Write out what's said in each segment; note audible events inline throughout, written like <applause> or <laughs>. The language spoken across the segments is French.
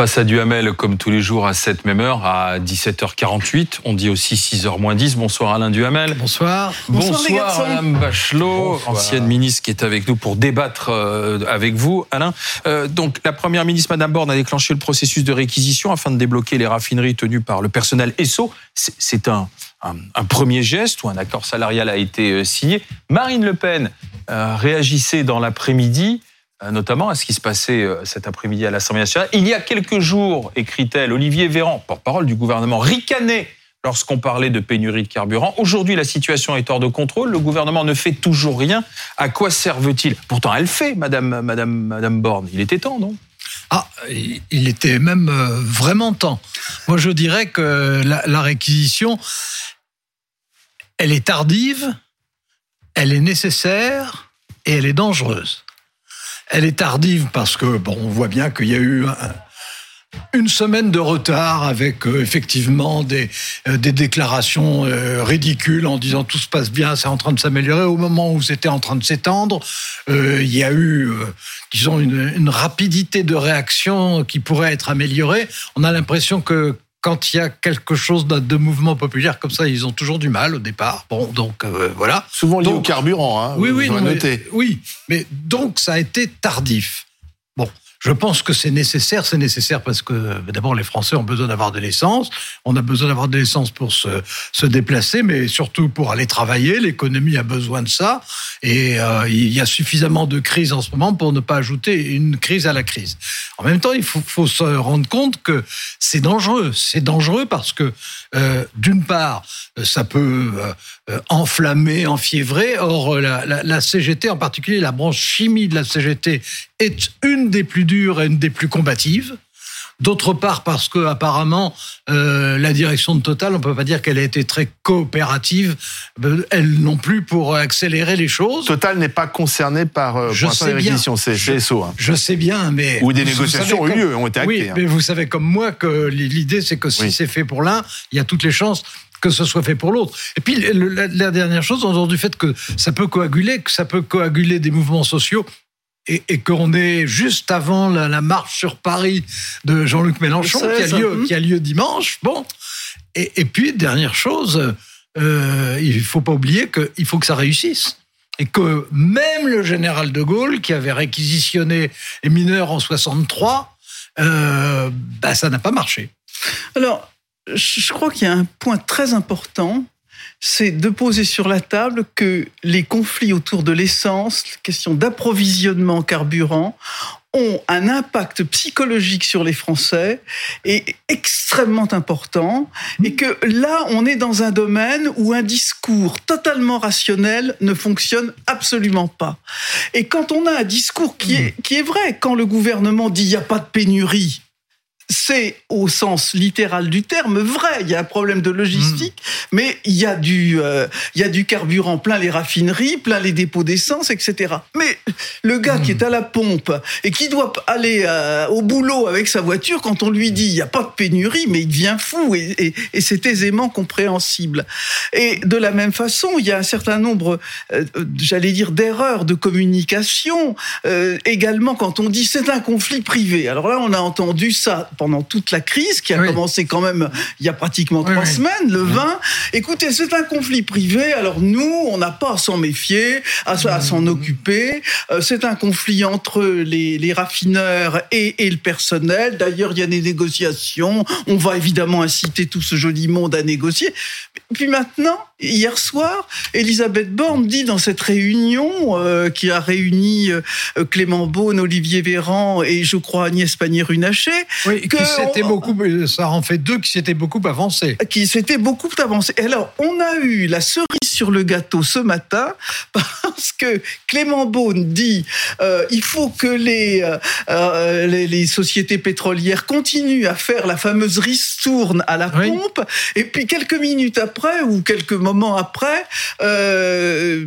Face à Duhamel, comme tous les jours, à cette même heure, à 17h48. On dit aussi 6h moins 10. Bonsoir Alain Duhamel. Bonsoir. Bonsoir, Madame Bachelot, ancienne ministre qui est avec nous pour débattre euh, avec vous. Alain, euh, donc la première ministre, Madame Borne, a déclenché le processus de réquisition afin de débloquer les raffineries tenues par le personnel ESSO. C'est un, un, premier geste où un accord salarial a été euh, signé. Marine Le Pen réagissait dans l'après-midi euh, notamment à ce qui se passait euh, cet après-midi à l'Assemblée nationale. Il y a quelques jours, écrit-elle, Olivier Véran, porte-parole du gouvernement, ricanait lorsqu'on parlait de pénurie de carburant. Aujourd'hui, la situation est hors de contrôle. Le gouvernement ne fait toujours rien. À quoi servent-ils Pourtant, elle fait, Madame, Madame, Madame Borne. Il était temps, non? Ah, il était même euh, vraiment temps. Moi, je dirais que la, réquisition, elle est tardive, elle est nécessaire et elle est dangereuse. Elle est tardive parce que, bon, on voit bien qu'il y a eu une semaine de retard avec euh, effectivement des, euh, des déclarations euh, ridicules en disant tout se passe bien, c'est en train de s'améliorer. Au moment où c'était en train de s'étendre, il y a eu, disons, une, une rapidité de réaction qui pourrait être améliorée. On a l'impression que quand il y a quelque chose de, mouvement populaire comme ça, ils ont toujours du mal au départ. Bon, donc voilà. Souvent lié au carburant, hein, oui, oui, oui, mais donc ça a été tardif. Bon, je pense que c'est nécessaire. C'est nécessaire parce que euh, d'abord les Français ont besoin d'avoir de l'essence. On a besoin d'avoir de l'essence pour se, se, déplacer, mais surtout pour aller travailler. L'économie a besoin de ça. Et euh, il y a suffisamment de crises en ce moment pour ne pas ajouter une crise à la crise. En même temps, il faut, se rendre compte que c'est dangereux. C'est dangereux parce que euh, d'une part, ça peut euh, enflammer, enfiévrer. Or, la CGT, en particulier la branche chimie de la CGT, est une des plus dures et une des plus combatives. D'autre part, parce que apparemment, euh, la direction de Total, on peut pas dire qu'elle a été très coopérative, euh, elle non plus pour accélérer les choses. Total n'est pas concerné par euh, je sais bien, c'est GSO. Hein. Je sais bien, mais ou des négociations ont eu lieu, ont été actées. Oui, hein. mais vous savez comme moi que l'idée, c'est que si oui. c'est fait pour l'un, il y a toutes les chances que ce soit fait pour l'autre. Et puis la, la, dernière chose, en dehors du fait que ça peut coaguler, que ça peut coaguler des mouvements sociaux et, et qu'on est juste avant la, la, marche sur Paris de Jean-Luc Mélenchon qui a, lieu, qui a lieu dimanche. Bon, et, et puis dernière chose, euh, il faut pas oublier qu'il faut que ça réussisse. Et que même le général de Gaulle, qui avait réquisitionné les mineurs en 63, euh, bah, ça n'a pas marché. Alors, je crois qu'il y a un point très important c'est de poser sur la table que les conflits autour de l'essence, question d'approvisionnement carburant, ont un impact psychologique sur les Français et extrêmement important et que là on est dans un domaine où un discours totalement rationnel ne fonctionne absolument pas. Et quand on a un discours qui est, qui est vrai, quand le gouvernement dit il n'y a pas de pénurie, c'est au sens littéral du terme vrai. Il y a un problème de logistique, mmh. mais il y a du, euh, il y a du carburant plein les raffineries, plein les dépôts d'essence, etc. Mais le gars mmh. qui est à la pompe et qui doit aller euh, au boulot avec sa voiture, quand on lui dit il n'y a pas de pénurie, mais il devient fou et, et, et c'est aisément compréhensible. Et de la même façon, il y a un certain nombre, euh, j'allais dire, d'erreurs de communication. Également, quand on dit c'est un conflit privé. Alors là, on a entendu ça pendant toute la crise qui a oui. commencé quand même il y a pratiquement trois oui, semaines, le 20. Écoutez, c'est un conflit privé. Alors nous, on n'a pas à s'en méfier, à, à s'en occuper. Euh, c'est un conflit entre les, les raffineurs et, et, le personnel. D'ailleurs, il y a des négociations. On va évidemment inciter tout ce joli monde à négocier. Puis maintenant, hier soir, Elisabeth Borne dit dans cette réunion euh, qui a réuni euh, Clément Beaune, Olivier Véran et je crois Agnès Pannier-Runacher. Oui, qui s'était beaucoup, ça en fait deux qui s'étaient beaucoup avancés. Qui s'étaient beaucoup avancés. Et alors, on a eu la cerise sur le gâteau ce matin <laughs> parce que Clément Beaune dit euh, il faut que les, euh, les, les, sociétés pétrolières continuent à faire la fameuse ristourne à la oui. pompe. Et puis quelques minutes après ou quelques moments après, euh,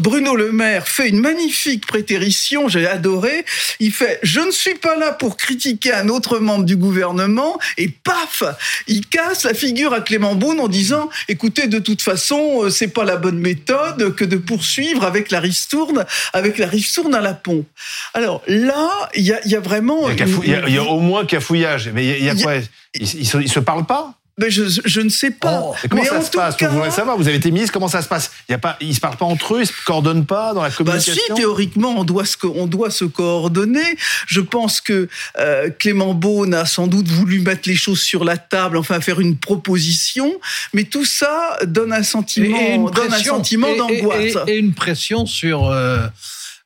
Bruno Le Maire fait une magnifique prétérition, j'ai adoré. Il fait Je ne suis pas là pour critiquer un autre membre du gouvernement, et paf Il casse la figure à Clément Beaune en disant Écoutez, de toute façon, euh, c'est pas la bonne méthode que de poursuivre avec la ristourne, avec la ristourne à la pompe. Alors là, il y a, vraiment. Il y, a, au moins cafouillage, mais il y a, quoi? Ils, ils se parlent pas? Mais je, je, ne sais pas. Oh, comment mais ça se passe Vous voulez savoir Vous avez été ministre, comment ça se passe Il y a pas, Ils ne se parlent pas entre eux, ils ne se coordonnent pas dans la communication bah si, théoriquement, on doit, se, on doit se coordonner. Je pense que euh, Clément Beaune a sans doute voulu mettre les choses sur la table, enfin faire une proposition, mais tout ça donne un sentiment, donne un sentiment d'angoisse. Et, une pression sur... Euh,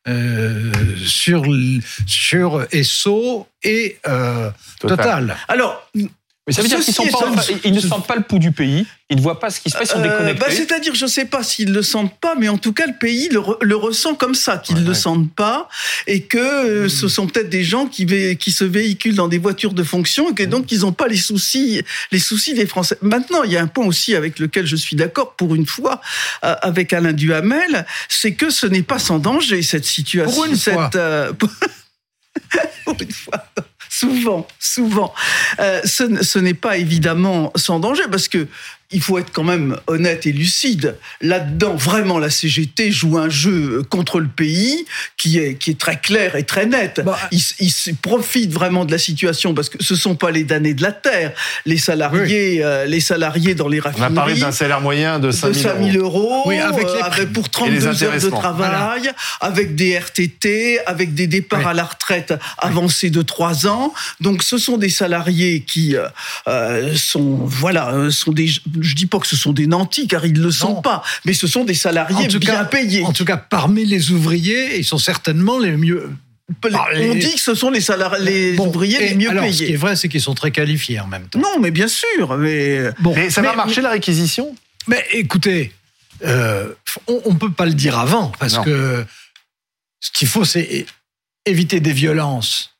euh, sur sur ESSO et euh, Total. Total. Alors, mais ça veut dire qu'ils ne sentent pas le pouls du pays, ils ne voient pas ce qui se passe, ils sont euh, déconnectés. Bah, c'est-à-dire, je ne sais pas s'ils ne le sentent pas, mais en tout cas, le pays le, ressent comme ça, qu'ils ne le sentent pas, et que euh, hmm. ce sont peut-être des gens qui, qui se véhiculent dans des voitures de fonction, et que donc ils n'ont pas les soucis, les soucis des Français. Maintenant, il y a un point aussi avec lequel je suis d'accord pour une fois euh, avec Alain Duhamel, c'est que ce n'est pas sans danger cette situation. Pour une fois. <laughs> pour une fois souvent, souvent. Euh, ce, ce n'est pas évidemment sans danger parce que il faut être quand même honnête et lucide. Là-dedans, vraiment, la CGT joue un jeu contre le pays qui est, qui est très clair et très net. Bah, ils, ils profitent vraiment de la situation parce que ce sont pas les damnés de la terre. Les salariés, euh, les salariés dans les raffineries. On a parlé d'un salaire moyen de 5 000, euros. oui, avec, les, euh, pour 32 heures de travail, avec des RTT, avec des départs à la retraite avancés de 3 ans. Donc, ce sont des salariés qui euh, sont, voilà, sont des je dis pas que ce sont des nantis, car ils ne le sont pas, mais ce sont des salariés bien payés. En tout cas, parmi les ouvriers, ils sont certainement les mieux. On dit que ce sont les, salariés, les ouvriers les mieux payés. Ce qui est vrai, c'est qu'ils sont très qualifiés en même temps. Non, mais bien sûr. Mais, bon, ça va marcher la réquisition? Mais écoutez, euh, on ne peut pas le dire avant, parce que ce qu'il faut, c'est éviter des violences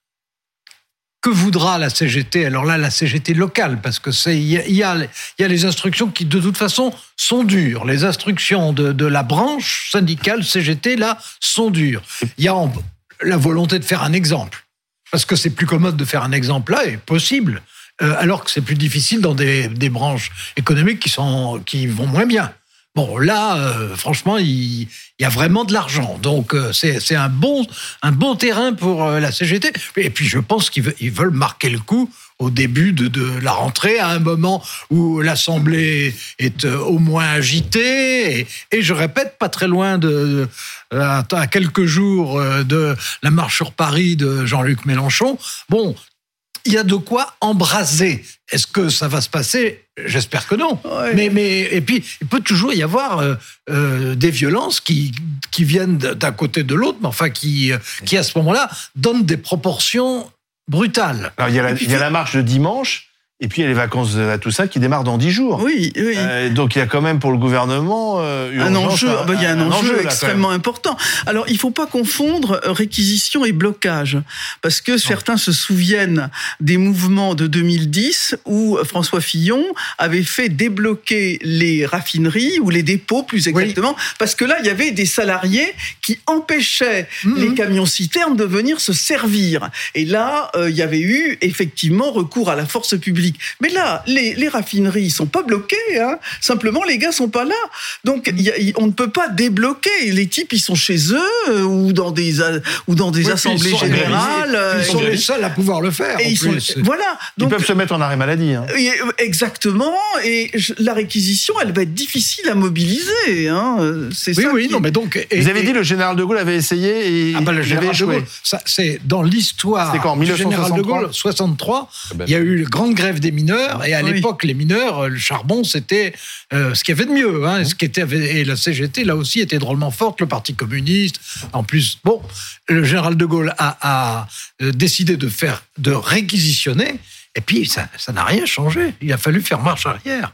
que voudra la CGT Alors là, la CGT locale, parce que c'est il y, a, les instructions qui de toute façon sont dures. Les instructions de, la branche syndicale CGT là sont dures. Il y a la volonté de faire un exemple, parce que c'est plus commode de faire un exemple là, et possible, euh, alors que c'est plus difficile dans des, des branches économiques qui sont qui vont moins bien. Bon, là, euh, franchement, il, y a vraiment de l'argent. Donc, euh, c'est un bon, un bon terrain pour euh, la CGT. Et puis, je pense qu'ils veulent marquer le coup au début de, la rentrée, à un moment où l'Assemblée est au moins agitée. Et, je répète, pas très loin de, à quelques jours de la marche sur Paris de Jean-Luc Mélenchon. Bon, il y a de quoi embraser. Est-ce que ça va se passer? J'espère que non. Mais, mais, et puis, il peut toujours y avoir euh, euh, des violences qui, qui viennent d'un côté de l'autre, mais enfin, qui, euh, qui à ce moment-là donnent des proportions brutales. Alors, il y a la, il y a la marche de dimanche. Et puis il y a les vacances de tout ça qui démarrent dans dix jours. Oui, oui. Euh, donc il y a quand même pour le gouvernement euh, un enjeu. Bah, il y a un, enjeu, extrêmement important. Alors il faut pas confondre réquisition et blocage, parce que certains se souviennent des mouvements de 2010 où François Fillon avait fait débloquer les raffineries ou les dépôts plus exactement, parce que là il y avait des salariés qui empêchaient mhm. les camions citernes de venir se servir. Et là euh, il y avait eu effectivement recours à la force publique mais là, les, les raffineries ne sont pas bloquées. Hein. Simplement, les gars sont pas là. Donc, on ne peut pas débloquer. Les types, ils sont chez eux euh, ou dans des, ou dans des assemblées générales. Ils sont les seuls à pouvoir le faire. Et ils voilà. Donc, ils peuvent se mettre en arrêt maladie. Hein. Exactement. Et la réquisition, elle va être difficile à mobiliser. Hein. C'est oui, ça oui, non, mais donc. Vous avez dit le général de Gaulle avait essayé et ah bah, le général de Gaulle, c'est dans l'histoire du général de Gaulle 63. Ah ben il y a eu le grande grève des mineurs. Et à l'époque, les mineurs, euh, le charbon, c'était euh, ce qu'il y avait de mieux. Hein, ce qui était, et la CGT, là aussi, était drôlement forte, le Parti communiste. En plus, bon, le général de Gaulle a, euh, décidé de faire, de réquisitionner. Et puis, ça n'a rien changé. Il a fallu faire marche arrière.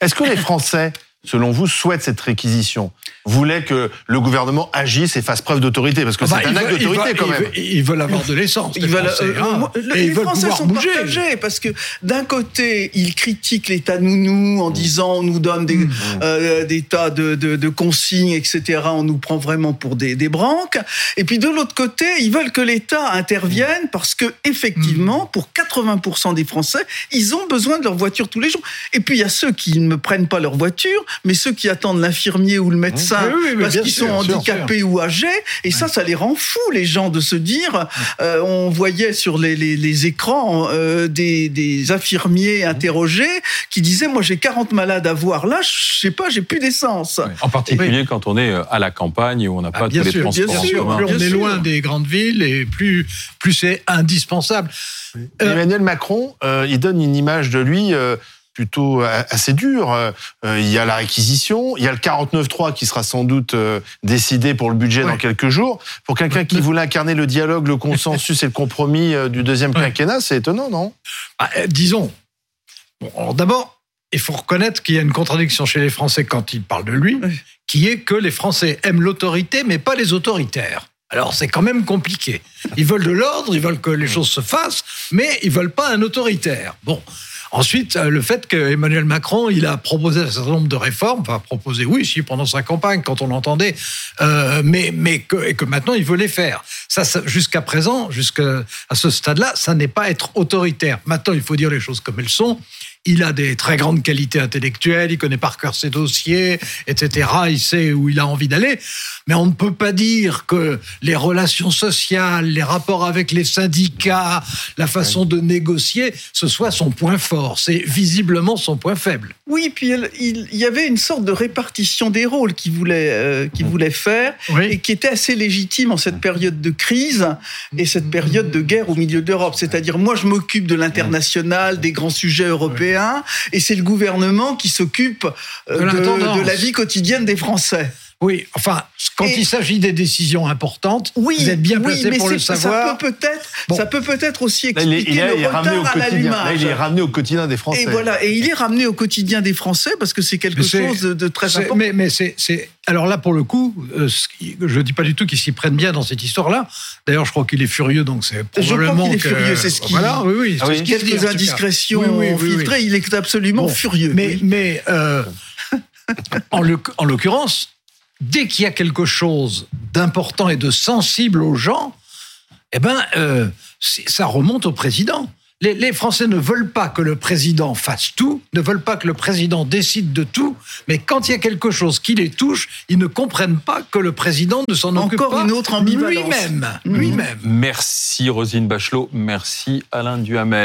Est-ce que les Français selon vous, souhaite cette réquisition voulait que le gouvernement agisse et fasse preuve d'autorité Parce que Ah bah, c'est un acte d'autorité quand ils même. veulent- Ils veulent avoir de l'essence. Ils les veulent, Français, euh, hein. le- ils sont bouger. partagés parce que d'un côté, ils critiquent l'État nounou en disant on nous donne des, euh, des tas de, de- de consignes, etc. On nous prend vraiment pour des, des branques. Et puis de l'autre côté, ils veulent que l'État intervienne parce que effectivement, pour 80% des Français, ils ont besoin de leur voiture tous les jours. Et puis il y a ceux qui ne prennent pas leur voiture, mais ceux qui attendent l'infirmier ou le médecin Oui, oui, mais parce qu'ils sont sûr, handicapés ou âgés. Et ça, ça les rend fous, les gens, de se dire, euh, on voyait sur les, les, les écrans euh, des, des infirmiers interrogés qui disaient, moi j'ai 40 malades à voir là, je sais pas, j'ai plus d'essence. En particulier quand on est euh, à la campagne où on n'a Ah, pas bien tous les sûr, transports bien en sûr, commun. Plus on est sûr. loin des grandes villes et plus, plus c'est indispensable. Euh, Emmanuel Macron, euh, il donne une image de lui euh, plutôt a- assez dure. Euh, euh, il y a la réquisition, il y a le 49-3 qui sera sans doute euh, décidé pour le budget dans quelques jours. Pour quelqu'un qui voulait incarner le dialogue, le consensus et le compromis euh, du deuxième quinquennat, c'est étonnant, non? Ah, euh, disons, bon, alors d'abord, il faut reconnaître qu'il y a une contradiction chez les Français quand ils parlent de lui, Oui. qui est que les Français aiment l'autorité, mais pas les autoritaires. Alors c'est quand même compliqué. Ils veulent de l'ordre, ils veulent que les choses se fassent, mais ils veulent pas un autoritaire. Bon. Ensuite, euh, le fait qu'Emmanuel Macron, il a proposé un certain nombre de réformes, enfin proposé, oui, si, pendant sa campagne, quand on l'entendait, euh, mais, mais que, et que maintenant il veut les faire. Ça, ça jusqu'à présent, jusqu'à ce stade-là, ça n'est pas être autoritaire. Maintenant, il faut dire les choses comme elles sont. Il a des très grandes qualités intellectuelles, il connaît par cœur ses dossiers, etc. Il sait où il a envie d'aller. Mais on ne peut pas dire que les relations sociales, les rapports avec les syndicats, la façon de négocier, ce soit son point fort. C'est visiblement son point faible. Oui, puis il, y avait une sorte de répartition des rôles qu'il voulait, euh, qu'il voulait faire et qui était assez légitime en cette période de crise et cette période de guerre au milieu de l'Europe. C'est-à-dire, moi, je m'occupe de l'international, des grands sujets européens, et c'est le gouvernement qui s'occupe euh, De la de, tendance. de la vie quotidienne des Français. Oui, enfin, quand Et- il s'agit des décisions importantes, Oui, vous êtes bien oui, placé mais pour le savoir. Ça peut peut-être, Bon. ça peut peut-être aussi Là, il est, expliquer il est- le ramené au retard à l'allumage. il est ramené au quotidien des Français. Et voilà, et il est ramené au quotidien des Français parce que c'est quelque chose de, de très important. Mais, mais c'est, alors là pour le coup, euh, je dis pas du tout qu'il s'y prenne bien dans cette histoire-là. D'ailleurs, je crois qu'il est furieux, donc c'est Je crois probablement qu'il est furieux, c'est ce qui- Voilà, oui, oui. Ah oui. ce Quelques cas. indiscrétions Oui, oui, oui, oui. filtrées, il est absolument Bon, furieux. Mais, oui. mais euh, en l'occurrence, dès qu'il y a quelque chose d'important et de sensible aux gens, eh ben, euh, ça remonte au président. Les, les Français ne veulent pas que le président fasse tout, ne veulent pas que le président décide de tout, mais quand il y a quelque chose qui les touche, ils ne comprennent pas que le président ne s'en occupe Encore pas une autre ambivalence. lui-même. Mhm. Lui-même. Merci Rosine Bachelot, merci Alain Duhamel.